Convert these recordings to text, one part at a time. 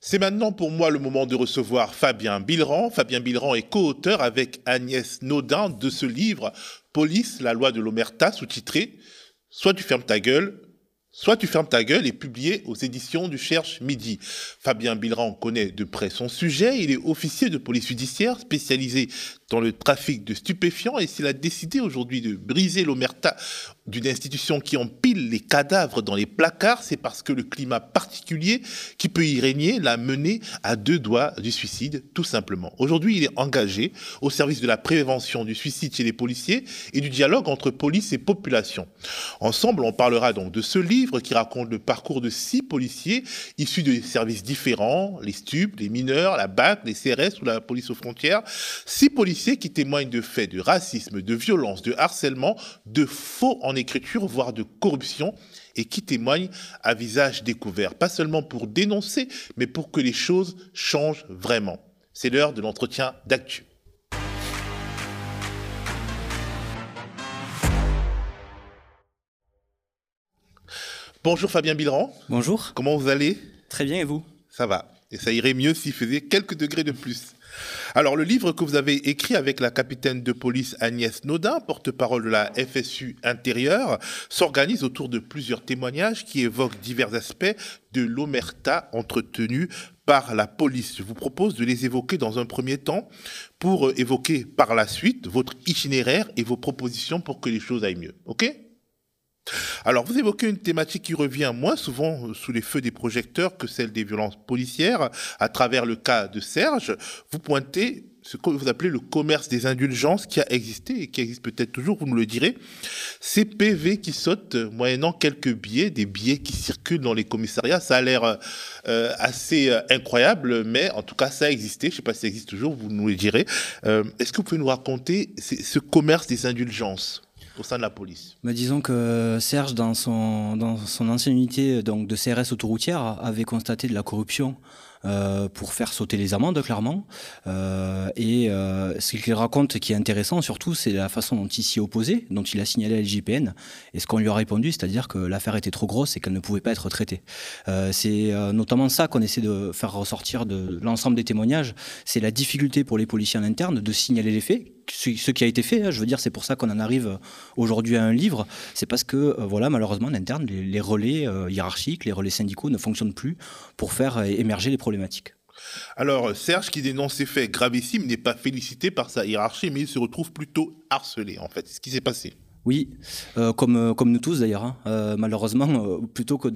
C'est maintenant pour moi le moment de recevoir Fabien Bilran. Fabien Bilran est co-auteur avec Agnès Naudin de ce livre Police, la loi de l'Omerta, sous-titré Soit tu fermes ta gueule, Soit tu fermes ta gueule et publié aux éditions du Cherche Midi. Fabien Bilran connaît de près son sujet. Il est officier de police judiciaire spécialisé dans le trafic de stupéfiants et s'il a décidé aujourd'hui de briser l'omerta d'une institution qui empile les cadavres dans les placards, c'est parce que le climat particulier qui peut y régner l'a mené à deux doigts du suicide, tout simplement. Aujourd'hui, il est engagé au service de la prévention du suicide chez les policiers et du dialogue entre police et population. Ensemble, on parlera donc de ce livre qui raconte le parcours de six policiers issus de services différents, les stupes, les mineurs, la BAC, les CRS ou la police aux frontières. Six policiers qui témoignent de faits de racisme, de violence, de harcèlement, de faux en écriture, voire de corruption, et qui témoignent à visage découvert, pas seulement pour dénoncer, mais pour que les choses changent vraiment. C'est l'heure de l'entretien d'actu. Bonjour Fabien Bilran. Bonjour. Comment vous allez? Très bien et vous? Ça va. Et ça irait mieux s'il faisait quelques degrés de plus. Alors, le livre que vous avez écrit avec la capitaine de police Agnès Naudin, porte-parole de la FSU intérieure, s'organise autour de plusieurs témoignages qui évoquent divers aspects de l'omerta entretenue par la police. Je vous propose de les évoquer dans un premier temps pour évoquer par la suite votre itinéraire et vos propositions pour que les choses aillent mieux. OK? Alors, vous évoquez une thématique qui revient moins souvent sous les feux des projecteurs que celle des violences policières. À travers le cas de Serge, vous pointez ce que vous appelez le commerce des indulgences qui a existé et qui existe peut-être toujours, vous nous le direz. Ces PV qui sautent moyennant quelques billets, des billets qui circulent dans les commissariats, ça a l'air euh, assez euh, incroyable, mais en tout cas ça a existé. Je ne sais pas si ça existe toujours, vous nous le direz. Euh, est-ce que vous pouvez nous raconter ce commerce des indulgences? Au sein de la police Disons que Serge, dans son, dans son ancienne unité donc, de CRS autoroutière, avait constaté de la corruption euh, pour faire sauter les amendes, clairement. Euh, et euh, ce qu'il raconte qui est intéressant, surtout, c'est la façon dont il s'y opposait, dont il a signalé à l'IGPN, et ce qu'on lui a répondu, c'est-à-dire que l'affaire était trop grosse et qu'elle ne pouvait pas être traitée. c'est notamment ça qu'on essaie de faire ressortir de l'ensemble des témoignages, c'est la difficulté pour les policiers en interne de signaler les faits, ce, qui a été fait. Hein, je veux dire, c'est pour ça qu'on en arrive aujourd'hui à un livre. C'est parce que, voilà, malheureusement, en interne, les, relais hiérarchiques, les relais syndicaux ne fonctionnent plus pour faire émerger les problématiques. Alors, Serge, qui dénonce ces faits gravissimes, n'est pas félicité par sa hiérarchie, mais il se retrouve plutôt harcelé, en fait. C'est ce qui s'est passé. Oui, euh, comme, euh, comme nous tous d'ailleurs. Hein. Euh, malheureusement, plutôt que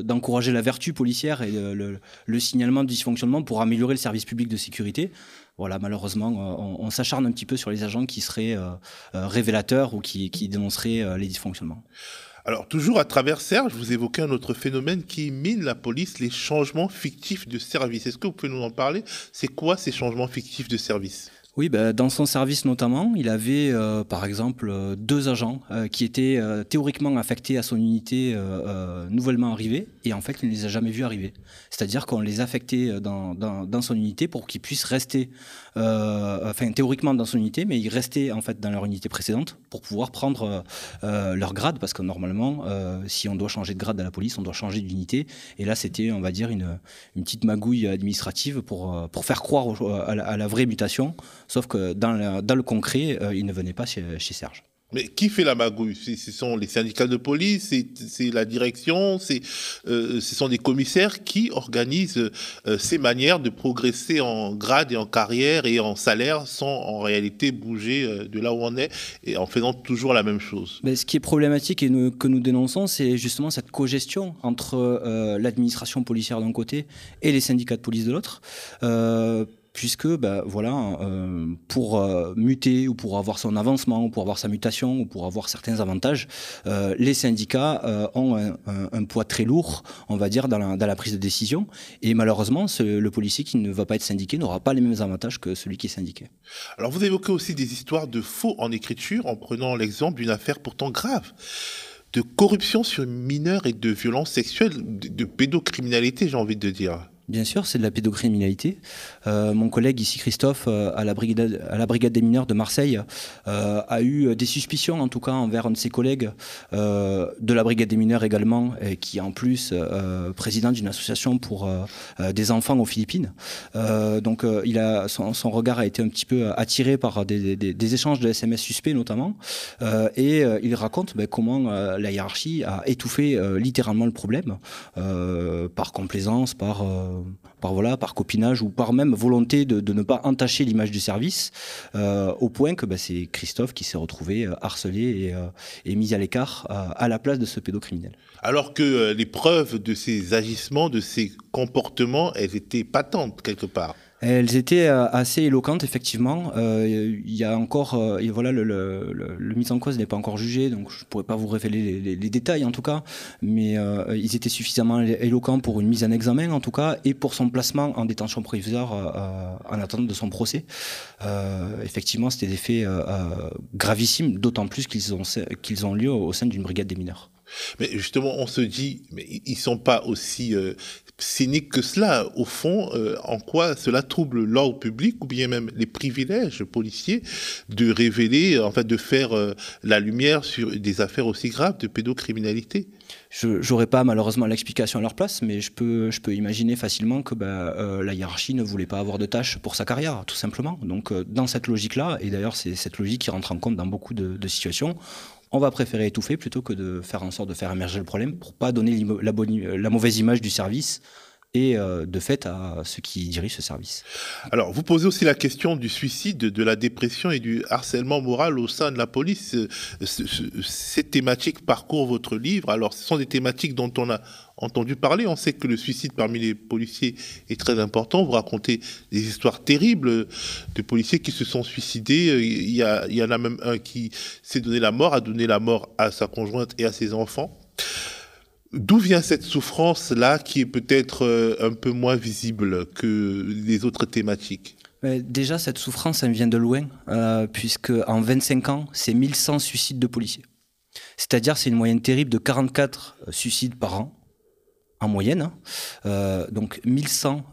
d'encourager la vertu policière et le, signalement de dysfonctionnement pour améliorer le service public de sécurité, voilà, malheureusement, on, s'acharne un petit peu sur les agents qui seraient révélateurs ou qui, qui dénonceraient les dysfonctionnements. Alors, toujours à travers Serge, vous évoquez un autre phénomène qui mine la police, les changements fictifs de service. Est-ce que vous pouvez nous en parler? C'est quoi ces changements fictifs de service? Oui, ben, dans son service notamment, il avait euh, par exemple euh, deux agents euh, qui étaient théoriquement affectés à son unité nouvellement arrivée et en fait il ne les a jamais vus arriver. C'est-à-dire qu'on les affectait dans, dans, dans son unité pour qu'ils puissent rester, enfin théoriquement dans son unité, mais ils restaient en fait dans leur unité précédente pour pouvoir prendre leur grade parce que normalement, si on doit changer de grade à la police, on doit changer d'unité. Et là, c'était, on va dire, une, petite magouille administrative pour, pour faire croire à, la, vraie mutation Sauf que dans le, concret, euh, il ne venait pas chez, Serge. Mais qui fait la magouille? Ce sont les syndicats de police, c'est la direction, euh, ce sont des commissaires qui organisent euh, ces manières de progresser en grade et en carrière et en salaire sans en réalité bouger de là où on est et en faisant toujours la même chose. Ce qui est problématique et que nous dénonçons, c'est justement cette cogestion entre l'administration policière d'un côté et les syndicats de police de l'autre puisque ben, voilà, euh, pour euh, muter ou pour avoir son avancement ou pour avoir sa mutation ou pour avoir certains avantages, euh, les syndicats ont un, poids très lourd, on va dire, dans la, prise de décision. Et malheureusement, le policier qui ne va pas être syndiqué n'aura pas les mêmes avantages que celui qui est syndiqué. Alors vous évoquez aussi des histoires de faux en écriture en prenant l'exemple d'une affaire pourtant grave de corruption sur mineurs et de violences sexuelles, de pédocriminalité, j'ai envie de dire. Bien sûr, c'est de la pédocriminalité. Euh, mon collègue ici, Christophe, euh, à, la brigade, à la brigade des mineurs de Marseille, euh, a eu des suspicions, en tout cas, envers un de ses collègues de la brigade des mineurs également, et qui est en plus président d'une association pour des enfants aux Philippines. donc, son, regard a été un petit peu attiré par des, échanges de SMS suspects, notamment. et il raconte ben, comment la hiérarchie a étouffé littéralement le problème, par complaisance, par par voilà, par copinage ou par même volonté de, ne pas entacher l'image du service, euh, au point que bah, c'est Christophe qui s'est retrouvé euh, harcelé et, euh, et, mis à l'écart à la place de ce pédocriminel. Alors que les preuves de ces agissements, de ces comportements, elles étaient patentes quelque part. Elles étaient euh, assez éloquentes, effectivement. Euh, il y a encore, euh, voilà, le, mise en cause n'est pas encore jugé, donc je ne pourrais pas vous révéler les, détails en tout cas, mais ils étaient suffisamment éloquents pour une mise en examen en tout cas, et pour son placement en détention provisoire en attente de son procès. effectivement, c'était des faits gravissimes, d'autant plus qu'ils ont, qu'ils ont lieu au sein d'une brigade des mineurs. Mais justement, on se dit, mais ils sont pas aussi cynique que cela. Au fond, euh, en quoi cela trouble l'ordre public ou bien même les privilèges policiers de révéler, en fait, de faire euh, la lumière sur des affaires aussi graves de pédocriminalité? Je n'aurais pas malheureusement l'explication à leur place, mais je peux, je peux imaginer facilement que bah, euh, la hiérarchie ne voulait pas avoir de tâches pour sa carrière, tout simplement. Donc dans cette logique-là, et d'ailleurs c'est cette logique qui rentre en compte dans beaucoup de situations, on va préférer étouffer plutôt que de faire en sorte de faire émerger le problème pour pas donner la, la mauvaise image du service et euh, de fait à ceux qui dirigent ce service. Alors, vous posez aussi la question du suicide, de la dépression et du harcèlement moral au sein de la police. Ces thématiques parcourent votre livre. Alors, ce sont des thématiques dont on a entendu parler. On sait que le suicide parmi les policiers est très important. Vous racontez des histoires terribles de policiers qui se sont suicidés. Il y en a même un qui s'est donné la mort, a donné la mort à sa conjointe et à ses enfants. D'où vient cette souffrance-là qui est peut-être euh, un peu moins visible que les autres thématiques? Déjà, cette souffrance, vient de loin, euh, puisque en 25 ans, c'est 1100 suicides de policiers. C'est-à-dire, c'est une moyenne terrible de 44 euh, suicides par an, en moyenne. Hein. Euh, donc, 1100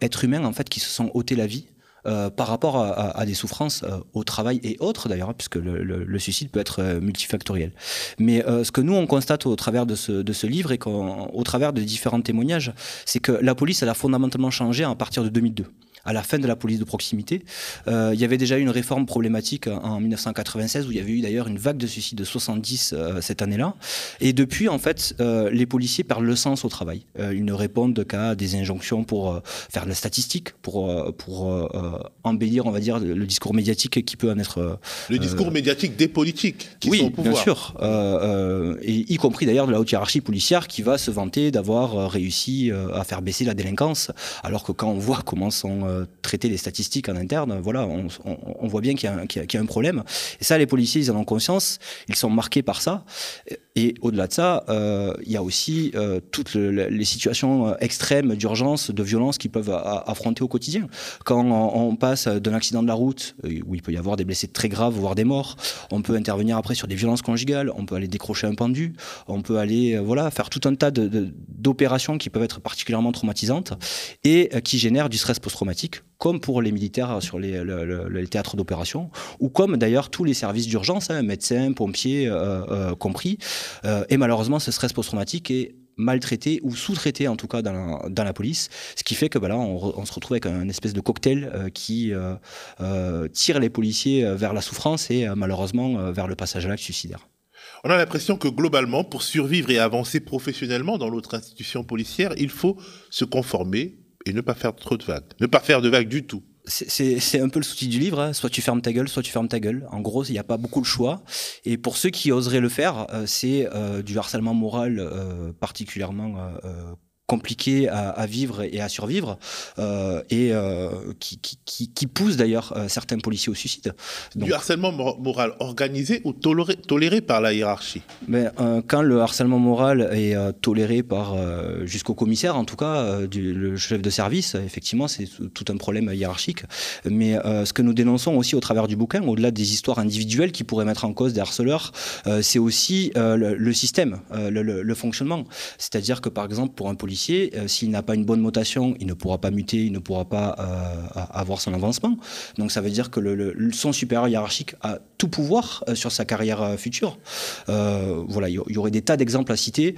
êtres humains, en fait, qui se sont ôtés la vie euh, par rapport à, des souffrances euh, au travail et autres d'ailleurs, hein, puisque le, suicide peut être euh, multifactoriel. Mais ce que nous on constate au travers de ce, de ce livre et au travers de différents témoignages, c'est que la police elle a fondamentalement changé à partir de 2002 à la fin de la police de proximité. Euh, il y avait déjà eu une réforme problématique en 1996 où il y avait eu d'ailleurs une vague de suicides de 70 euh, cette année-là. Et depuis, en fait, euh, les policiers perdent le sens au travail. ils ne répondent qu'à des injonctions pour faire de la statistique, pour, pour embellir, on va dire, le discours médiatique qui peut en être... le discours médiatique des politiques qui sont au pouvoir. bien sûr. et y compris d'ailleurs de la haute hiérarchie policière qui va se vanter d'avoir réussi à faire baisser la délinquance, alors que quand on voit comment sont euh, traiter les statistiques en interne, voilà, on, voit bien qu'il y, a un problème. Et ça, les policiers, ils en ont conscience, ils sont marqués par ça. Au-delà de ça, euh, il y a aussi euh, toutes les situations extrêmes d'urgence, de violence qu'ils peuvent affronter au quotidien. Quand on, passe d'un accident de la route, où il peut y avoir des blessés très graves, voire des morts, on peut intervenir après sur des violences conjugales, on peut aller décrocher un pendu, on peut aller voilà, faire tout un tas d'opérations qui peuvent être particulièrement traumatisantes et qui génèrent du stress post-traumatique comme pour les militaires sur les, théâtres d'opération, ou comme d'ailleurs tous les services d'urgence, hein, médecins, pompiers euh, euh, compris. Euh, et malheureusement, ce stress post-traumatique est maltraité ou sous-traité en tout cas dans la, police, ce qui fait que bah, là on, se retrouve avec un espèce de cocktail qui tire les policiers vers la souffrance et malheureusement vers le passage à l'acte suicidaire. On a l'impression que globalement, pour survivre et avancer professionnellement dans l'autre institution policière, il faut se conformer et ne pas faire trop de vagues. Ne pas faire de vagues du tout. C'est un peu le souci du livre, hein. soit tu fermes ta gueule, soit tu fermes ta gueule. En gros, il n'y a pas beaucoup de choix. Et pour ceux qui oseraient le faire, euh, c'est euh, du harcèlement moral euh, particulièrement compliqué à, vivre et à survivre euh, et euh, qui, qui, qui, pousse d'ailleurs euh, certains policiers au suicide. du harcèlement moral organisé ou toléré, toléré par la hiérarchie? Mais quand le harcèlement moral est toléré par jusqu'au commissaire, en tout cas du, le chef de service, effectivement, c'est tout un problème hiérarchique. Mais ce que nous dénonçons aussi au travers du bouquin, au-delà des histoires individuelles qui pourraient mettre en cause des harceleurs, c'est aussi le, système, le, le fonctionnement. C'est-à-dire que par exemple pour un policier policier, s'il n'a pas une bonne notation, il ne pourra pas muter, il ne pourra pas avoir son avancement. Donc ça veut dire que son supérieur hiérarchique a tout pouvoir sur sa carrière future. voilà, il y aurait des tas d'exemples à citer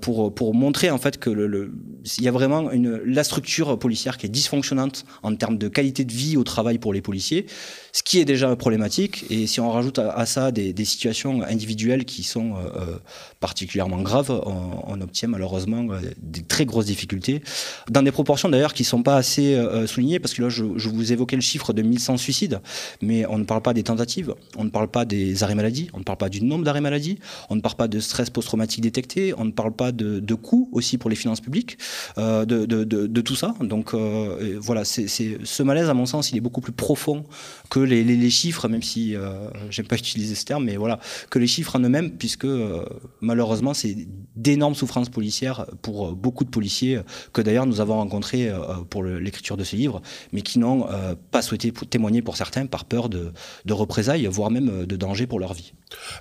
pour, pour montrer en fait que le, il y a vraiment une, la structure policière qui est dysfonctionnante en termes de qualité de vie au travail pour les policiers, ce qui est déjà problématique. Et si on rajoute à, ça des, situations individuelles qui sont euh, particulièrement graves, on, obtient malheureusement euh, des très grosses difficultés, dans des proportions d'ailleurs qui ne sont pas assez euh, soulignées, parce que là, je, vous évoquais le chiffre de 1100 suicides, mais on ne parle pas des tentatives, on ne parle pas des arrêts maladie, on ne parle pas du nombre d'arrêts maladie, on ne parle pas de stress post-traumatique détecté, on ne parle pas de, coûts aussi pour les finances publiques, de, de, tout ça. Donc voilà, c'est ce malaise, à mon sens, il est beaucoup plus profond que les, les, chiffres, même si euh, j'aime pas utiliser ce terme, mais voilà, que les chiffres en eux-mêmes, puisque euh, malheureusement, c'est d'énormes souffrances policières pour beaucoup de policiers que d'ailleurs nous avons rencontrés euh, pour l'écriture de ce livre, mais qui n'ont pas souhaité témoigner pour certains par peur de, de représailles, voire même de danger pour leur vie.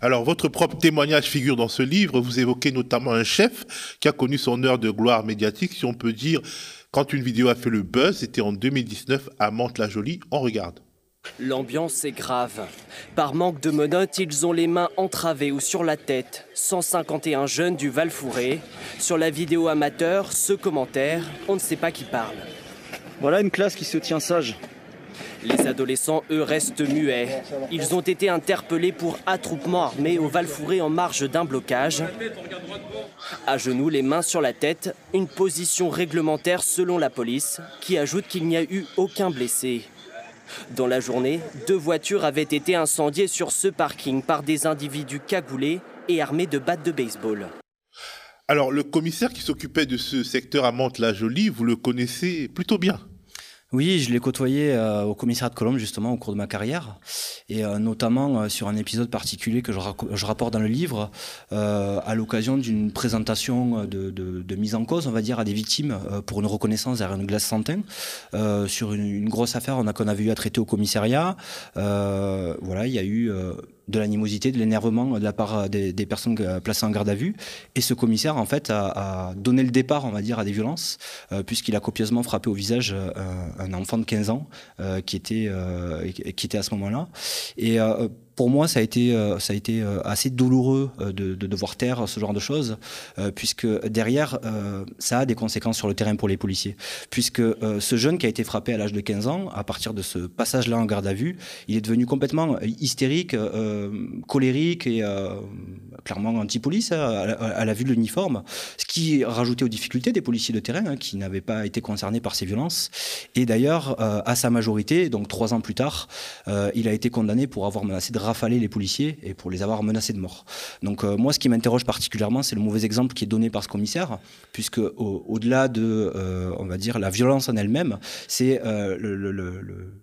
Alors, votre propre témoignage figure dans ce livre. Vous évoquez notamment un chef qui a connu son heure de gloire médiatique, si on peut dire, quand une vidéo a fait le buzz, c'était en 2019 à Mantes-la-Jolie. On regarde. L'ambiance est grave. Par manque de menottes, ils ont les mains entravées ou sur la tête. 151 jeunes du Val Fouré. Sur la vidéo amateur, ce commentaire, on ne sait pas qui parle. Voilà une classe qui se tient sage. Les adolescents, eux, restent muets. Ils ont été interpellés pour attroupement armé au Val Fouré en marge d'un blocage. À genoux, les mains sur la tête, une position réglementaire selon la police, qui ajoute qu'il n'y a eu aucun blessé. Dans la journée, deux voitures avaient été incendiées sur ce parking par des individus cagoulés et armés de battes de baseball. Alors, le commissaire qui s'occupait de ce secteur à Mantes-la-Jolie, vous le connaissez plutôt bien oui, je l'ai côtoyé euh, au commissariat de Colombe justement au cours de ma carrière, et euh, notamment euh, sur un épisode particulier que je, je rapporte dans le livre, à l'occasion d'une présentation de, de, de, mise en cause, on va dire, à des victimes pour une reconnaissance derrière une glace santin, sur une, une, grosse affaire qu'on avait eu à traiter au commissariat. voilà, il y a eu de l'animosité, de l'énervement de la part des, personnes placées en garde à vue. Et ce commissaire, en fait, a, donné le départ, on va dire, à des violences, euh, puisqu'il a copieusement frappé au visage euh, un enfant de 15 ans euh, qui, était, qui était à ce moment-là. Et pour moi, ça a été, euh, ça a été euh, assez douloureux euh, de, de, devoir taire ce genre de choses, puisque derrière, ça a des conséquences sur le terrain pour les policiers. Puisque ce jeune qui a été frappé à l'âge de 15 ans, à partir de ce passage-là en garde à vue, il est devenu complètement hystérique, colérique et clairement anti-police hein, à, la vue de l'uniforme, ce qui rajoutait aux difficultés des policiers de terrain hein, qui n'avaient pas été concernés par ces violences. Et d'ailleurs, à sa majorité, donc trois ans plus tard, il a été condamné pour avoir menacé de rafaler les policiers et pour les avoir menacés de mort. Donc euh, moi, ce qui m'interroge particulièrement, c'est le mauvais exemple qui est donné par ce commissaire, puisque au-delà de, euh, on va dire, la violence en elle-même, c'est euh, le, le, le,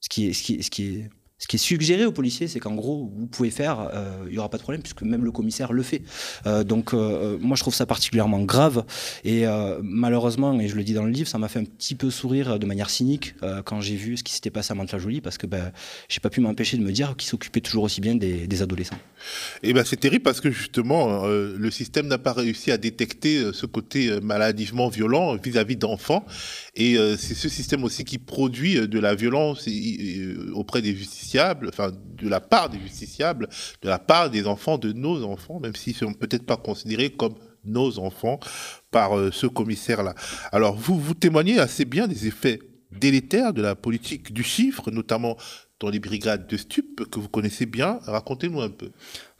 ce qui est, ce qui, ce qui est ce qui est suggéré aux policiers, c'est qu'en gros, vous pouvez faire, euh, il n'y aura pas de problème, puisque même le commissaire le fait. Euh, donc, euh, moi, je trouve ça particulièrement grave. Et malheureusement, et je le dis dans le livre, ça m'a fait un petit peu sourire de manière cynique quand j'ai vu ce qui s'était passé à Mantes-la-Jolie, parce que ben, j'ai pas pu m'empêcher de me dire qu'il s'occupait toujours aussi bien des, adolescents. Et ben, c'est terrible parce que justement, le système n'a pas réussi à détecter ce côté maladivement violent vis-à-vis d'enfants. Et c'est ce système aussi qui produit de la violence auprès des justiciers de la part des justiciables, de la part des enfants, de nos enfants, même s'ils sont peut-être pas considérés comme nos enfants par euh, ce commissaire-là. Alors vous, vous témoignez assez bien des effets délétères de la politique du chiffre, notamment dans les brigades de stupes que vous connaissez bien. Racontez-nous un peu.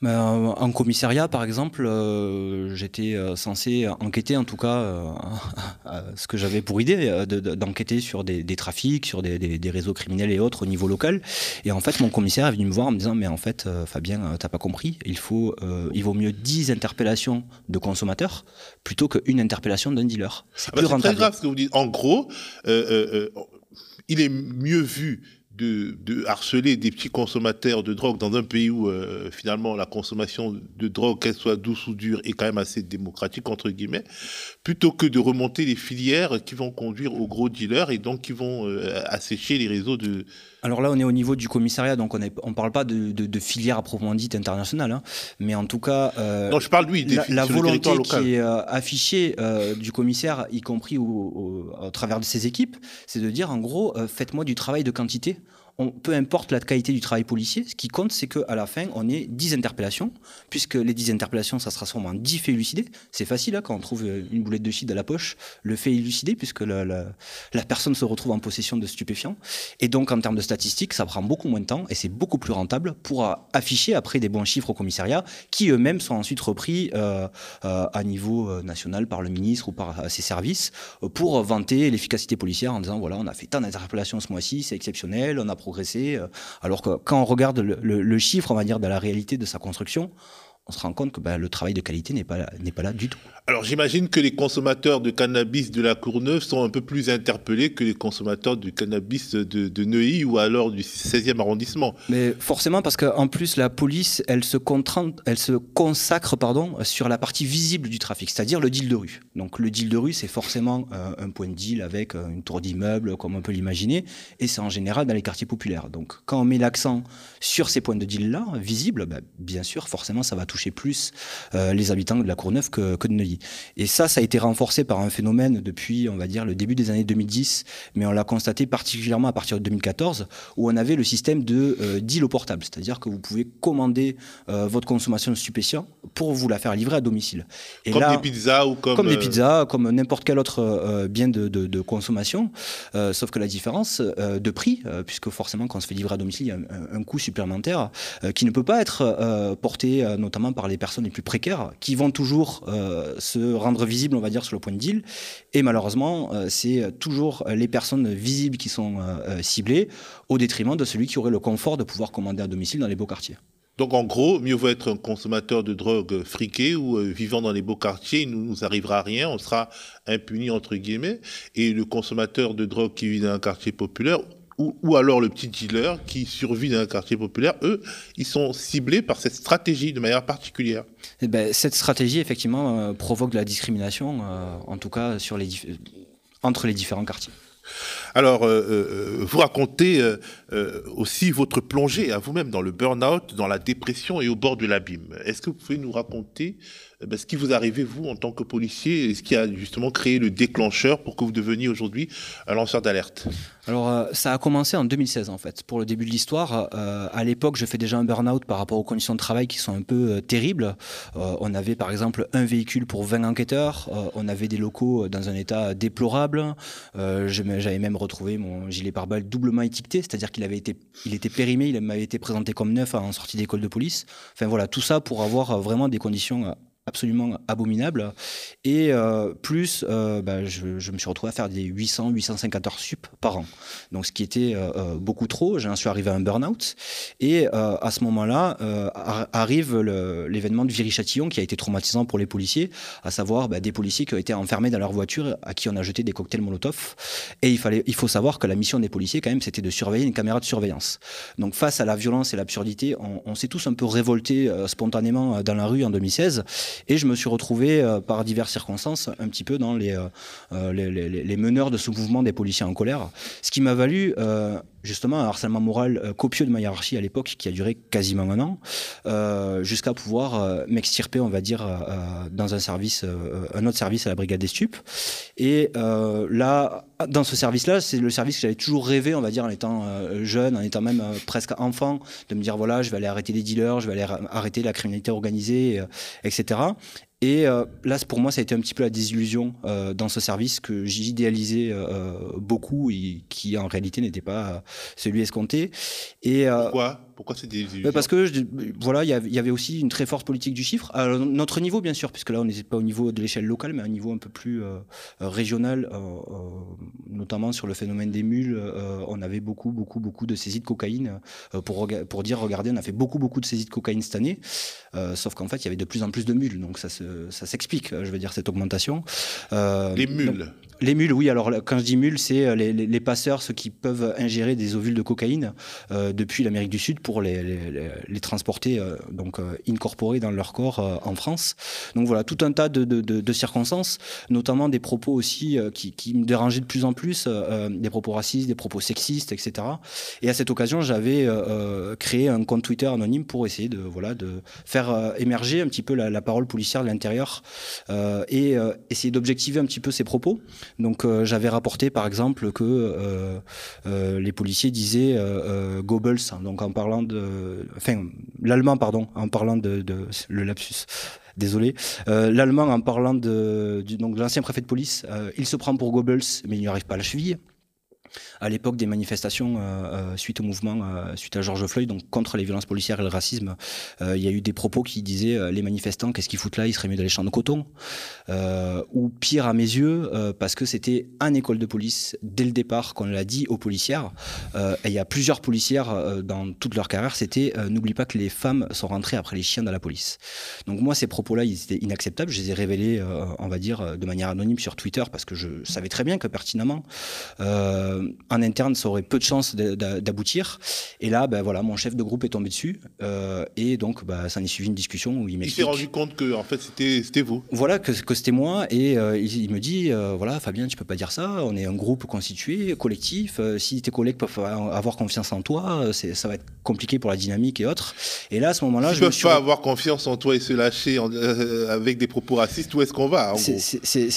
Ben, en commissariat, par exemple, euh, j'étais euh, censé enquêter, en tout cas, euh, ce que j'avais pour idée, d'enquêter sur des, trafics, sur des, réseaux criminels et autres au niveau local. Et en fait, mon commissaire est venu me voir en me disant, mais en fait, Fabien, t'as pas compris, il, faut, il vaut mieux 10 interpellations de consommateurs plutôt qu'une interpellation d'un dealer. C'est ah bah, très grave ce que vous dites. En gros, il est mieux vu de, harceler des petits consommateurs de drogue dans un pays où euh, finalement la consommation de drogue, qu'elle soit douce ou dure, est quand même assez démocratique entre guillemets, plutôt que de remonter les filières qui vont conduire aux gros dealers et donc qui vont euh, assécher les réseaux de, alors là, on est au niveau du commissariat, donc on ne on parle pas de, de, de, filière à proprement dite internationale, hein, mais en tout cas, euh, non, je parle lui, la, la volonté qui est euh, affichée euh, du commissaire, y compris au, au, au, travers de ses équipes, c'est de dire en gros, euh, faites-moi du travail de quantité on, peu importe la qualité du travail policier, ce qui compte, c'est qu'à la fin, on ait 10 interpellations, puisque les 10 interpellations, ça se transforme en 10 faits élucidés. C'est facile, hein, quand on trouve une boulette de shit à la poche, le fait élucidé, puisque la, personne se retrouve en possession de stupéfiants. Et donc, en termes de statistiques, ça prend beaucoup moins de temps et c'est beaucoup plus rentable pour afficher après des bons chiffres au commissariat, qui eux-mêmes sont ensuite repris euh, euh, à niveau euh, national par le ministre ou par euh, ses services pour vanter l'efficacité policière en disant voilà, on a fait tant d'interpellations ce mois-ci, c'est exceptionnel, on a progressé. Alors que quand on regarde le, chiffre, on va dire, de la réalité de sa construction, on se rend compte que ben, le travail de qualité n'est pas, là, pas là du tout. Alors j'imagine que les consommateurs de cannabis de la Courneuve sont un peu plus interpellés que les consommateurs de cannabis de, de Neuilly ou alors du 16e arrondissement. Mais forcément parce qu'en plus la police, elle se, elle se consacre pardon, sur la partie visible du trafic, c'est-à-dire le deal de rue. Donc le deal de rue, c'est forcément euh, un point de deal avec euh, une tour d'immeuble, comme on peut l'imaginer, et c'est en général dans les quartiers populaires. Donc quand on met l'accent sur ces points de deal-là, visibles, ben, bien sûr, forcément, ça va toucher plus euh, les habitants de la Courneuve que, que de Neuilly. Et ça, ça a été renforcé par un phénomène depuis, on va dire, le début des années 2010, mais on l'a constaté particulièrement à partir de 2014, où on avait le système de euh, deal au portable, c'est-à-dire que vous pouvez commander euh, votre consommation de stupéfiants pour vous la faire livrer à domicile. Et comme là, des pizzas ou comme... Comme des pizzas, comme n'importe quel autre euh, bien de, de, de consommation, euh, sauf que la différence euh, de prix, puisque forcément quand on se fait livrer à domicile, il y a un, un coût supplémentaire qui ne peut pas être porté notamment par les personnes les plus précaires, qui vont toujours se rendre visibles, on va dire, sur le point de deal. Et malheureusement, c'est toujours les personnes visibles qui sont ciblées, au détriment de celui qui aurait le confort de pouvoir commander à domicile dans les beaux quartiers. Donc en gros, mieux vaut être un consommateur de drogue friqué ou euh, vivant dans les beaux quartiers, il ne nous arrivera rien, on sera impuni entre guillemets. Et le consommateur de drogue qui vit dans un quartier populaire, ou, alors le petit dealer qui survit dans un quartier populaire, eux, ils sont ciblés par cette stratégie de manière particulière. Et ben, cette stratégie, effectivement, euh, provoque de la discrimination, euh, en tout cas entre les différents quartiers. Alors, euh, euh, vous racontez euh, euh, aussi votre plongée à vous-même dans le burn-out, dans la dépression et au bord de l'abîme. Est-ce que vous pouvez nous raconter ben, ce qui vous arrivait, vous, en tant que policier, et ce qui a justement créé le déclencheur pour que vous deveniez aujourd'hui un lanceur d'alerte? Alors, euh, ça a commencé en 2016, en fait. Pour le début de l'histoire, euh, à l'époque, je fais déjà un burn-out par rapport aux conditions de travail qui sont un peu euh, terribles. on avait, par exemple, un véhicule pour 20 enquêteurs. on avait des locaux dans un état déplorable. J'avais même retrouvé mon gilet pare-balles doublement étiqueté, c'est-à-dire qu'il avait été, il était périmé, il m'avait été présenté comme neuf en sortie d'école de police. Enfin voilà, tout ça pour avoir vraiment des conditions absolument abominable. Et euh, plus, euh, bah, je, me suis retrouvé à faire des 800, 850 heures sup par an. Donc, ce qui était euh, beaucoup trop. J'en suis arrivé à un burn-out. Et à ce moment-là, arrive l'événement de Viry-Châtillon qui a été traumatisant pour les policiers, à savoir bah, des policiers qui ont été enfermés dans leur voiture, à qui on a jeté des cocktails Molotov. Et il, fallait, il faut savoir que la mission des policiers, quand même, c'était de surveiller une caméra de surveillance. Donc, face à la violence et l'absurdité, on, on s'est tous un peu révoltés spontanément dans la rue en 2016. Et je me suis retrouvé, euh, par diverses circonstances, un petit peu dans les, euh, les, meneurs de ce mouvement des policiers en colère. Ce qui m'a valu euh, justement un harcèlement moral euh, copieux de ma hiérarchie à l'époque qui a duré quasiment un an, euh, jusqu'à pouvoir euh, m'extirper, on va dire, dans un service, un autre service à la brigade des stupes. Et là, dans ce service-là, c'est le service que j'avais toujours rêvé, on va dire, en étant jeune, en étant même presque enfant, de me dire voilà, je vais aller arrêter les dealers, je vais aller arrêter la criminalité organisée, etc. Et euh, là, pour moi, ça a été un petit peu la désillusion euh, dans ce service que j'idéalisais euh, beaucoup et qui en réalité n'était pas celui escompté. Et, Pourquoi? Pourquoi c'est des Parce que je, voilà, il y avait aussi une très forte politique du chiffre. À notre niveau, bien sûr, puisque là, on n'était pas au niveau de l'échelle locale, mais à un niveau un peu plus euh, régional, euh, euh, notamment sur le phénomène des mules. Euh, on avait beaucoup, beaucoup, beaucoup de saisies de cocaïne. Euh, pour, pour dire, regardez, on a fait beaucoup, beaucoup de saisies de cocaïne cette année. Euh, sauf qu'en fait, il y avait de plus en plus de mules. Donc ça, ça s'explique, je veux dire, cette augmentation. les mules donc, les mules, oui. Alors, quand je dis mules, c'est les, les, les, passeurs, ceux qui peuvent ingérer des ovules de cocaïne depuis l'Amérique du Sud pour les, les, transporter, donc incorporer dans leur corps en France. Donc voilà, tout un tas de, de, de, circonstances, notamment des propos aussi qui, qui, me dérangeaient de plus en plus, des propos racistes, des propos sexistes, etc. Et à cette occasion, j'avais créé un compte Twitter anonyme pour essayer de, voilà, de faire émerger un petit peu la, la parole policière de l'intérieur et essayer d'objectiver un petit peu ces propos. Donc j'avais rapporté par exemple que euh, euh, les policiers disaient euh, Goebbels, hein, donc en parlant de, enfin l'allemand pardon, en parlant de, le lapsus. Désolé. L'allemand, en parlant de, donc de l'ancien préfet de police, il se prend pour Goebbels, mais il n'y arrive pas à la cheville à l'époque des manifestations euh, euh, suite au mouvement, euh, suite à George Floyd, donc contre les violences policières et le racisme, il y a eu des propos qui disaient les manifestants, qu'est-ce qu'ils foutent là Il serait mieux d'aller champs de coton. ou pire à mes yeux, parce que c'était un école de police dès le départ qu'on l'a dit aux policières. et il y a plusieurs policières dans toute leur carrière, c'était n'oublie pas que les femmes sont rentrées après les chiens dans la police. Donc moi, ces propos-là, ils étaient inacceptables. Je les ai révélés, on va dire, de manière anonyme sur Twitter parce que je savais très bien que pertinemment en interne, ça aurait peu de chances d'aboutir. Et là, ben voilà, mon chef de groupe est tombé dessus. Euh, et donc, bah, ça en est suivi une discussion où il m'explique. Il s'est rendu compte que, en fait, c'était vous. Voilà, que, que c'était moi. Et euh, il, me dit, euh, voilà, Fabien, tu peux pas dire ça. On est un groupe constitué, collectif. si tes collègues peuvent avoir confiance en toi, ça va être compliqué pour la dynamique et autres. Et là, à ce moment-là, je ne peuvent pas avoir confiance en toi et se lâcher avec des propos racistes. Où est-ce qu'on va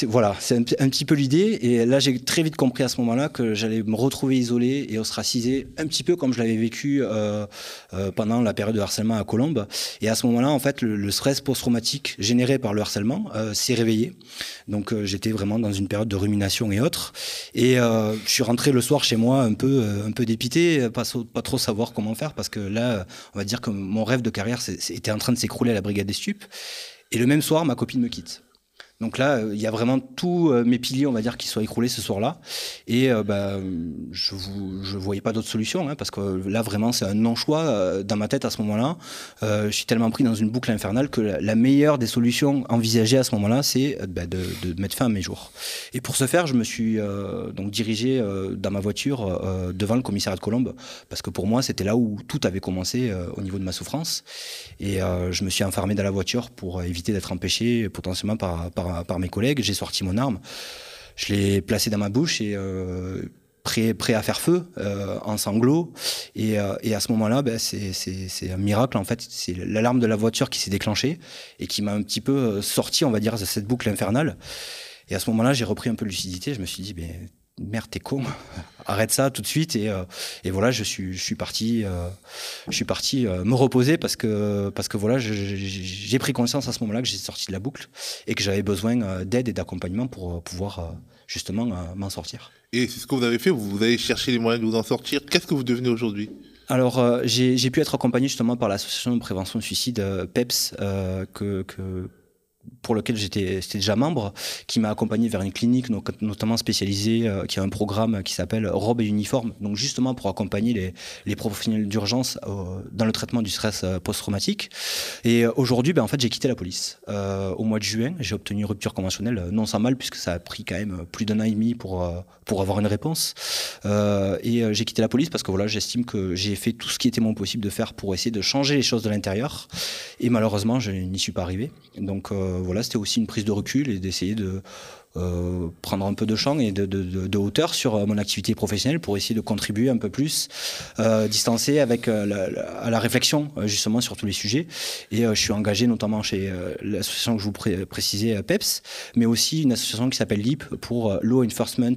Voilà, c'est un, un, petit peu l'idée. Et là, j'ai très vite compris à ce moment-là que j'allais me retrouver isolé et ostracisé, un petit peu comme je l'avais vécu euh, euh, pendant la période de harcèlement à Colombes. Et à ce moment-là, en fait, le, stress post-traumatique généré par le harcèlement euh, s'est réveillé. Donc j'étais vraiment dans une période de rumination et autres. Et je suis rentré le soir chez moi un peu, un peu dépité, pas, pas trop savoir comment faire, parce que là, on va dire que mon rêve de carrière était en train de s'écrouler à la brigade des stupes. Et le même soir, ma copine me quitte. Donc là, euh, il y a vraiment tous euh, mes piliers, on va dire, qui sont écroulés ce soir-là. Et euh, bah, je ne voyais pas d'autre solution, hein, parce que là, vraiment, c'est un non-choix dans ma tête à ce moment-là. je suis tellement pris dans une boucle infernale que la, meilleure des solutions envisagées à ce moment-là, c'est bah, de, mettre fin à mes jours. Et pour ce faire, je me suis donc dirigé dans ma voiture devant le commissariat de Colombe, parce que pour moi, c'était là où tout avait commencé au niveau de ma souffrance. Et je me suis enfermé dans la voiture pour éviter d'être empêché potentiellement par par, mes collègues. J'ai sorti mon arme, je l'ai placée dans ma bouche et euh, prêt, prêt à faire feu, euh, en sanglots. Et, euh, et à ce moment-là, ben, c'est un miracle en fait. C'est l'alarme de la voiture qui s'est déclenchée et qui m'a un petit peu sorti, on va dire, de cette boucle infernale. Et à ce moment-là, j'ai repris un peu de lucidité. Je me suis dit, ben, merde, t'es con, arrête ça tout de suite. Et, euh, et voilà, je suis, je suis parti, euh, je suis parti euh, me reposer parce que, parce que voilà, j'ai pris conscience à ce moment-là que j'étais sorti de la boucle et que j'avais besoin d'aide et d'accompagnement pour pouvoir justement m'en sortir. Et c'est ce que vous avez fait, vous avez cherché les moyens de vous en sortir. Qu'est-ce que vous devenez aujourd'hui? Alors, j'ai pu être accompagné justement par l'association de prévention du suicide PEPS que, que, pour lequel j'étais déjà membre, qui m'a accompagné vers une clinique notamment spécialisée, euh, qui a un programme qui s'appelle Robe et Uniforme, donc justement pour accompagner les, les professionnels d'urgence euh, dans le traitement du stress euh, post-traumatique. Et aujourd'hui, ben, en fait, j'ai quitté la police. au mois de juin, j'ai obtenu une rupture conventionnelle, non sans mal, puisque ça a pris quand même plus d'un an et demi pour, pour avoir une réponse. et j'ai quitté la police parce que voilà, j'estime que j'ai fait tout ce qui était mon possible de faire pour essayer de changer les choses de l'intérieur. Et malheureusement, je n'y suis pas arrivé. Donc voilà, c'était aussi une prise de recul et d'essayer de euh, prendre un peu de champ et de, hauteur sur euh, mon activité professionnelle pour essayer de contribuer un peu plus, euh, distancé avec la, à la réflexion justement sur tous les sujets. Et je suis engagé notamment chez l'association que je vous précisais, PEPS, mais aussi une association qui s'appelle LIP pour Law Enforcement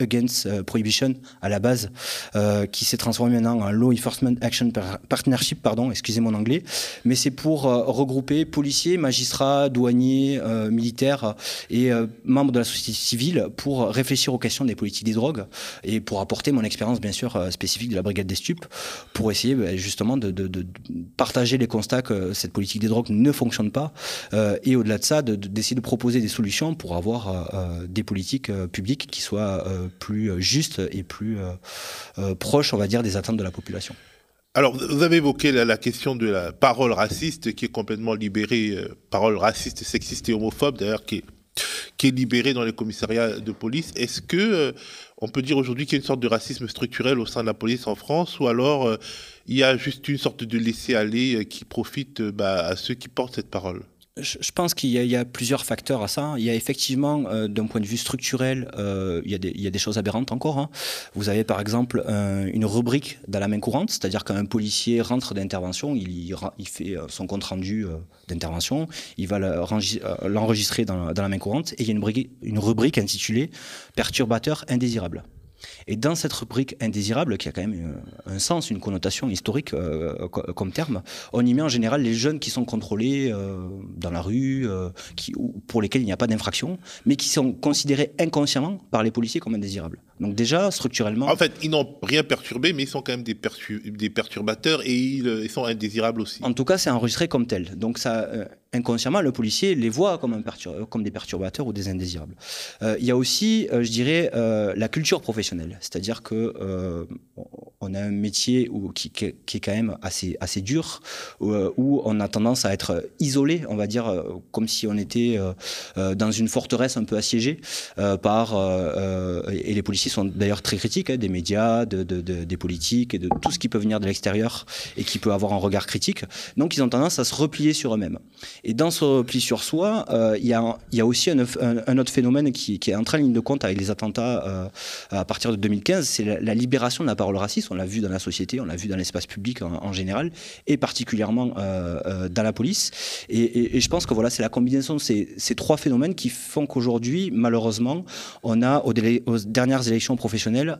Against euh, Prohibition à la base, euh, qui s'est transformé maintenant en Law Enforcement Action Partnership, pardon, excusez mon anglais, mais c'est pour euh, regrouper policiers, magistrats, douaniers, militaires et membres de la société civile pour réfléchir aux questions des politiques des drogues et pour apporter mon expérience bien sûr spécifique de la brigade des stupes pour essayer ben, justement de, de, de, partager les constats que cette politique des drogues ne fonctionne pas et au-delà de ça d'essayer de, proposer des solutions pour avoir des politiques publiques qui soient plus euh, juste et plus euh, euh, proche, on va dire, des attentes de la population. Alors, vous avez évoqué la, question de la parole raciste qui est complètement libérée, parole raciste, sexiste et homophobe, d'ailleurs, qui est, libérée dans les commissariats de police. Est-ce que on peut dire aujourd'hui qu'il y a une sorte de racisme structurel au sein de la police en France, ou alors il y a juste une sorte de laisser-aller qui profite bah, à ceux qui portent cette parole? Je pense qu'il y, a plusieurs facteurs à ça. Il y a effectivement, euh, d'un point de vue structurel, euh, il, y a des, choses aberrantes encore. Hein. Vous avez par exemple une rubrique dans la main courante, c'est-à-dire qu'un policier rentre d'intervention, il, fait euh, son compte rendu d'intervention, il va l'enregistrer dans, dans, la main courante, et il y a une, une rubrique intitulée Perturbateur indésirable. Et dans cette rubrique indésirable, qui a quand même euh, un sens, une connotation historique euh, comme terme, on y met en général les jeunes qui sont contrôlés euh, dans la rue, qui, pour lesquels il n'y a pas d'infraction, mais qui sont considérés inconsciemment par les policiers comme indésirables. Donc déjà, structurellement... En fait, ils n'ont rien perturbé, mais ils sont quand même des, des perturbateurs et ils, sont indésirables aussi. En tout cas, c'est enregistré comme tel. Donc ça, inconsciemment, le policier les voit comme, des perturbateurs ou des indésirables. il y a aussi, je dirais, la culture professionnelle. C'est-à-dire que euh, on a un métier qui, est quand même assez, dur, où, euh, on a tendance à être isolé, on va dire, euh, comme si on était dans une forteresse un peu assiégée et les policiers sont d'ailleurs très critiques hein, des médias, de, de, de, des politiques et de tout ce qui peut venir de l'extérieur et qui peut avoir un regard critique. Donc ils ont tendance à se replier sur eux-mêmes. Et dans ce repli sur soi, il y, a, aussi un, autre phénomène qui, est en ligne de compte avec les attentats à partir de 2015, c'est la, libération de la parole raciste. On l'a vu dans la société, on l'a vu dans l'espace public en, général, et particulièrement euh, euh, dans la police. Et, je pense que voilà, c'est la combinaison de ces, trois phénomènes qui font qu'aujourd'hui, malheureusement, on a aux, dernières élections professionnelles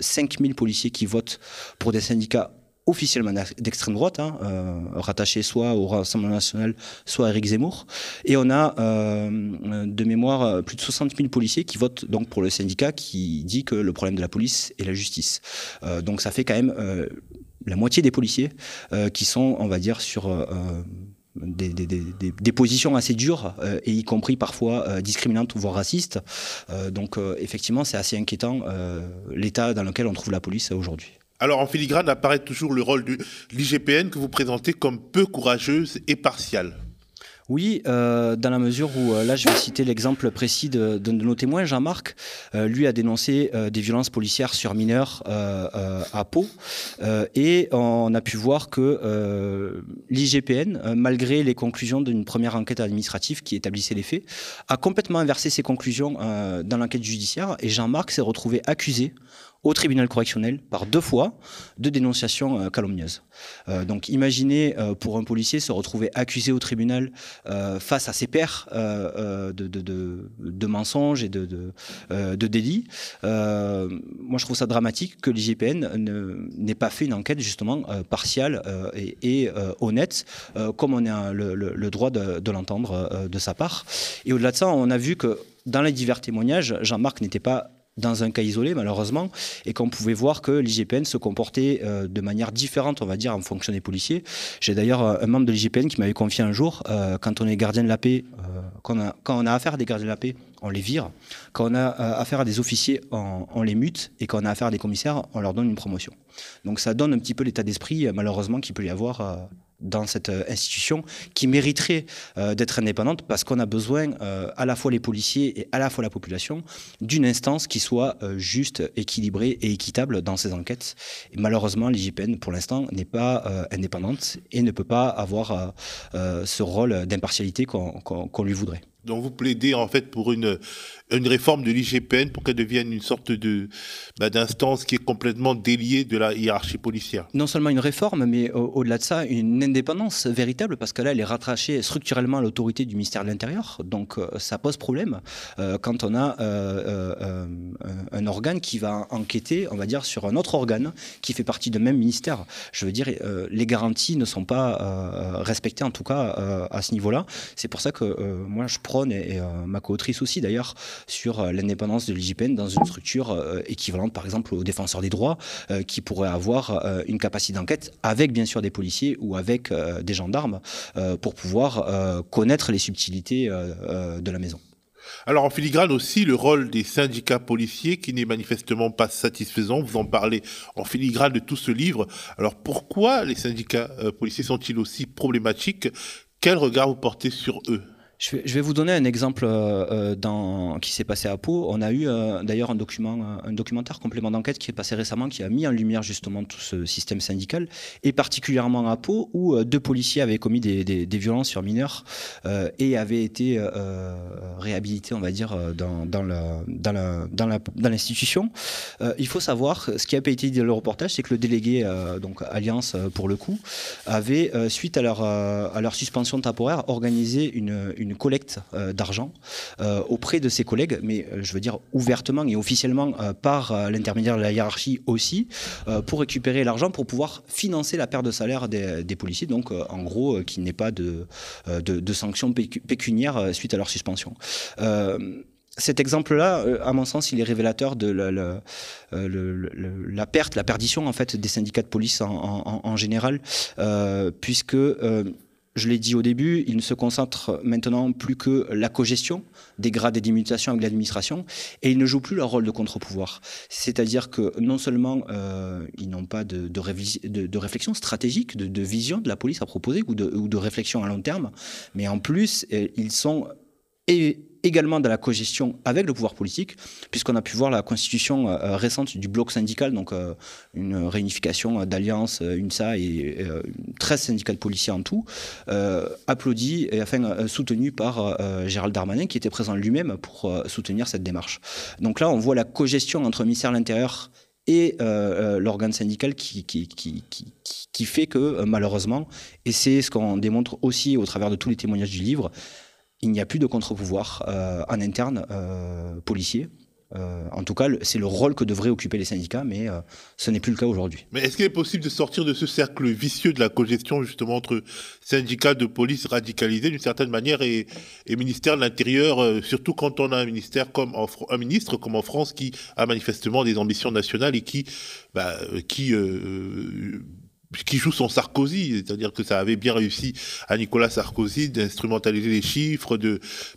5000 euh, policiers qui votent pour des syndicats officiellement d'extrême droite, hein, euh, rattaché soit au Rassemblement national, soit à Éric Zemmour. Et on a, euh, de mémoire, plus de 60 000 policiers qui votent donc pour le syndicat qui dit que le problème de la police est la justice. Euh, donc ça fait quand même la moitié des policiers qui sont, on va dire, sur... Des, positions assez dures et y compris parfois discriminantes ou voire racistes. donc effectivement, c'est assez inquiétant l'état dans lequel on trouve la police aujourd'hui. Alors en filigrane apparaît toujours le rôle de l'IGPN que vous présentez comme peu courageuse et partiale. Oui, euh, dans la mesure où, euh, là, je vais citer l'exemple précis de, de, nos témoins. Jean-Marc, euh, lui, a dénoncé des violences policières sur mineurs à Pau. et on a pu voir que l'IGPN, malgré les conclusions d'une première enquête administrative qui établissait les faits, a complètement inversé ses conclusions dans l'enquête judiciaire. Et Jean-Marc s'est retrouvé accusé au tribunal correctionnel par deux fois de dénonciation euh, calomnieuse. Euh, donc imaginez euh, pour un policier se retrouver accusé au tribunal face à ses pairs de, mensonges et de, délits. moi je trouve ça dramatique que l'IGPN n'ait pas fait une enquête justement partiale et, honnête comme on a le droit de, l'entendre de sa part. Et au-delà de ça, on a vu que dans les divers témoignages, Jean-Marc n'était pas dans un cas isolé malheureusement et qu'on pouvait voir que l'IGPN se comportait euh, de manière différente on va dire en fonction des policiers. J'ai d'ailleurs euh, un membre de l'IGPN qui m'avait confié un jour euh, quand on est gardien de la paix, quand on, a, affaire à des gardiens de la paix, on les vire. Quand on a affaire à des officiers, on, on, les mute et quand on a affaire à des commissaires, on leur donne une promotion. Donc ça donne un petit peu l'état d'esprit malheureusement qu'il peut y avoir dans cette euh, institution qui mériterait euh, d'être indépendante parce qu'on a besoin, euh, à la fois les policiers et à la fois la population, d'une instance qui soit juste, équilibrée et équitable dans ces enquêtes. Malheureusement, l'IGPN, pour l'instant, n'est pas indépendante et ne peut pas avoir ce rôle d'impartialité qu'on lui voudrait. Donc vous plaidez en fait pour une, une réforme de l'IGPN pour qu'elle devienne une sorte de bah, d'instance qui est complètement déliée de la hiérarchie policière. Non seulement une réforme, mais au-delà de ça, une indépendance véritable, parce que là, elle est rattachée structurellement à l'autorité du ministère de l'Intérieur. Donc euh, ça pose problème euh, quand on a euh, un organe qui va enquêter, on va dire, sur un autre organe qui fait partie du même ministère. Je veux dire, les garanties ne sont pas respectées, en tout cas, à ce niveau-là. C'est pour ça que moi, je et, ma co-autrice aussi d'ailleurs, sur euh, l'indépendance de l'IGPN dans une structure euh, équivalente, par exemple, aux défenseurs des droits, euh, qui pourrait avoir une capacité d'enquête avec, bien sûr, des policiers ou avec des gendarmes pour pouvoir connaître les subtilités de la maison. Alors en filigrane aussi le rôle des syndicats policiers qui n'est manifestement pas satisfaisant. Vous en parlez en filigrane de tout ce livre. Alors pourquoi les syndicats policiers sont-ils aussi problématiques? Quel regard vous portez sur eux? Je vais, vous donner un exemple euh, dans, qui s'est passé à Pau. On a eu euh, d'ailleurs un, document, un documentaire complément d'enquête qui est passé récemment, qui a mis en lumière justement tout ce système syndical, et particulièrement à Pau, où euh, deux policiers avaient commis des, violences sur mineurs et avaient été réhabilités, on va dire, dans, dans, dans l'institution. il faut savoir, ce qui a été dit dans le reportage, c'est que le délégué, donc Alliance pour le coup, avait, suite à leur, à leur suspension temporaire, organisé une, une collecte euh, d'argent euh, auprès de ses collègues, mais euh, je veux dire ouvertement et officiellement par l'intermédiaire de la hiérarchie aussi, pour récupérer l'argent pour pouvoir financer la perte de salaire des, policiers, donc en gros qu'il n'y pas de, de, sanctions pécuniaires suite à leur suspension. Cet exemple-là, à mon sens, il est révélateur de la, la, perte, la perdition en fait des syndicats de police en, général, puisque je l'ai dit au début, il ne se concentre maintenant plus que la cogestion des grades et d'immutation avec l'administration, et ils ne jouent plus leur rôle de contre-pouvoir. C'est-à-dire que non seulement euh, ils n'ont pas de, réflexion stratégique, de, vision de la police à proposer, ou de, réflexion à long terme, mais en plus, euh, ils sont également dans la cogestion avec le pouvoir politique, puisqu'on a pu voir la constitution euh, euh, récente du bloc syndical, donc euh, une réunification d'alliance, UNSA et 13 syndicats de policiers en tout, applaudi et enfin soutenu par Gérald Darmanin, qui était présent lui-même pour soutenir cette démarche. Donc là, on voit la cogestion entre le ministère de l'Intérieur et l'organe syndical qui, fait que malheureusement, et c'est ce qu'on démontre aussi au travers de tous les témoignages du livre, il n'y a plus de contre-pouvoir euh, en interne euh, policier. Euh, en tout cas, c'est le rôle que devraient occuper les syndicats, mais ce n'est plus le cas aujourd'hui. Mais est-ce qu'il est possible de sortir de ce cercle vicieux de la cogestion justement entre syndicats de police radicalisés d'une certaine manière et, ministère de l'Intérieur, surtout quand on a un ministère comme un ministre comme en France qui a manifestement des ambitions nationales et qui, bah, qui qui joue son Sarkozy, c'est-à-dire que ça avait bien réussi à Nicolas Sarkozy d'instrumentaliser les chiffres,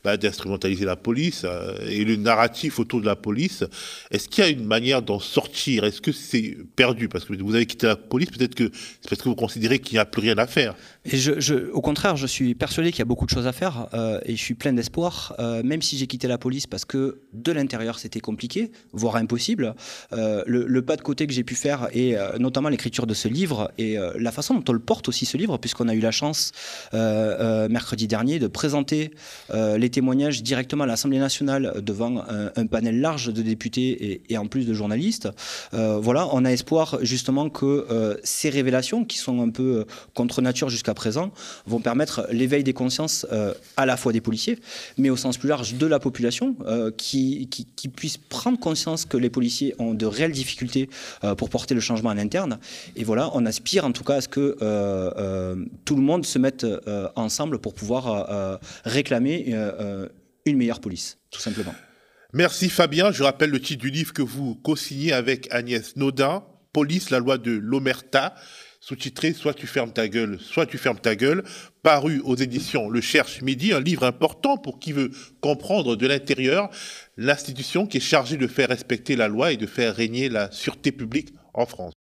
bah, d'instrumentaliser la police euh, et le narratif autour de la police. Est-ce qu'il y a une manière d'en sortir? Est-ce que c'est perdu? Parce que vous avez quitté la police Peut-être que c'est parce que vous considérez qu'il n'y a plus rien à faire. Au contraire, je suis persuadé qu'il y a beaucoup de choses à faire euh, et je suis plein d'espoir, euh, même si j'ai quitté la police parce que de l'intérieur c'était compliqué, voire impossible. Le, pas de côté que j'ai pu faire et notamment l'écriture de ce livre euh, la façon dont on le porte aussi ce livre, puisqu'on a eu la chance mercredi dernier de présenter les témoignages directement à l'Assemblée nationale devant un, panel large de députés et, et en plus de journalistes. voilà, on a espoir justement que ces révélations qui sont un peu contre nature jusqu'à présent vont permettre l'éveil des consciences euh, à la fois des policiers, mais au sens plus large de la population, euh, qui, qui, puisse prendre conscience que les policiers ont de réelles difficultés euh, pour porter le changement en interne. Et voilà, on aspire en tout cas à ce que tout le monde se mette ensemble pour pouvoir réclamer une meilleure police, tout simplement. Merci Fabien. Je rappelle le titre du livre que vous co-signez avec Agnès Naudin, Police, la loi de l'Omerta sous-titré Soit tu fermes ta gueule, soit tu fermes ta gueule, paru aux éditions Le Cherche Midi, un livre important pour qui veut comprendre de l'intérieur l'institution qui est chargée de faire respecter la loi et de faire régner la sûreté publique en France.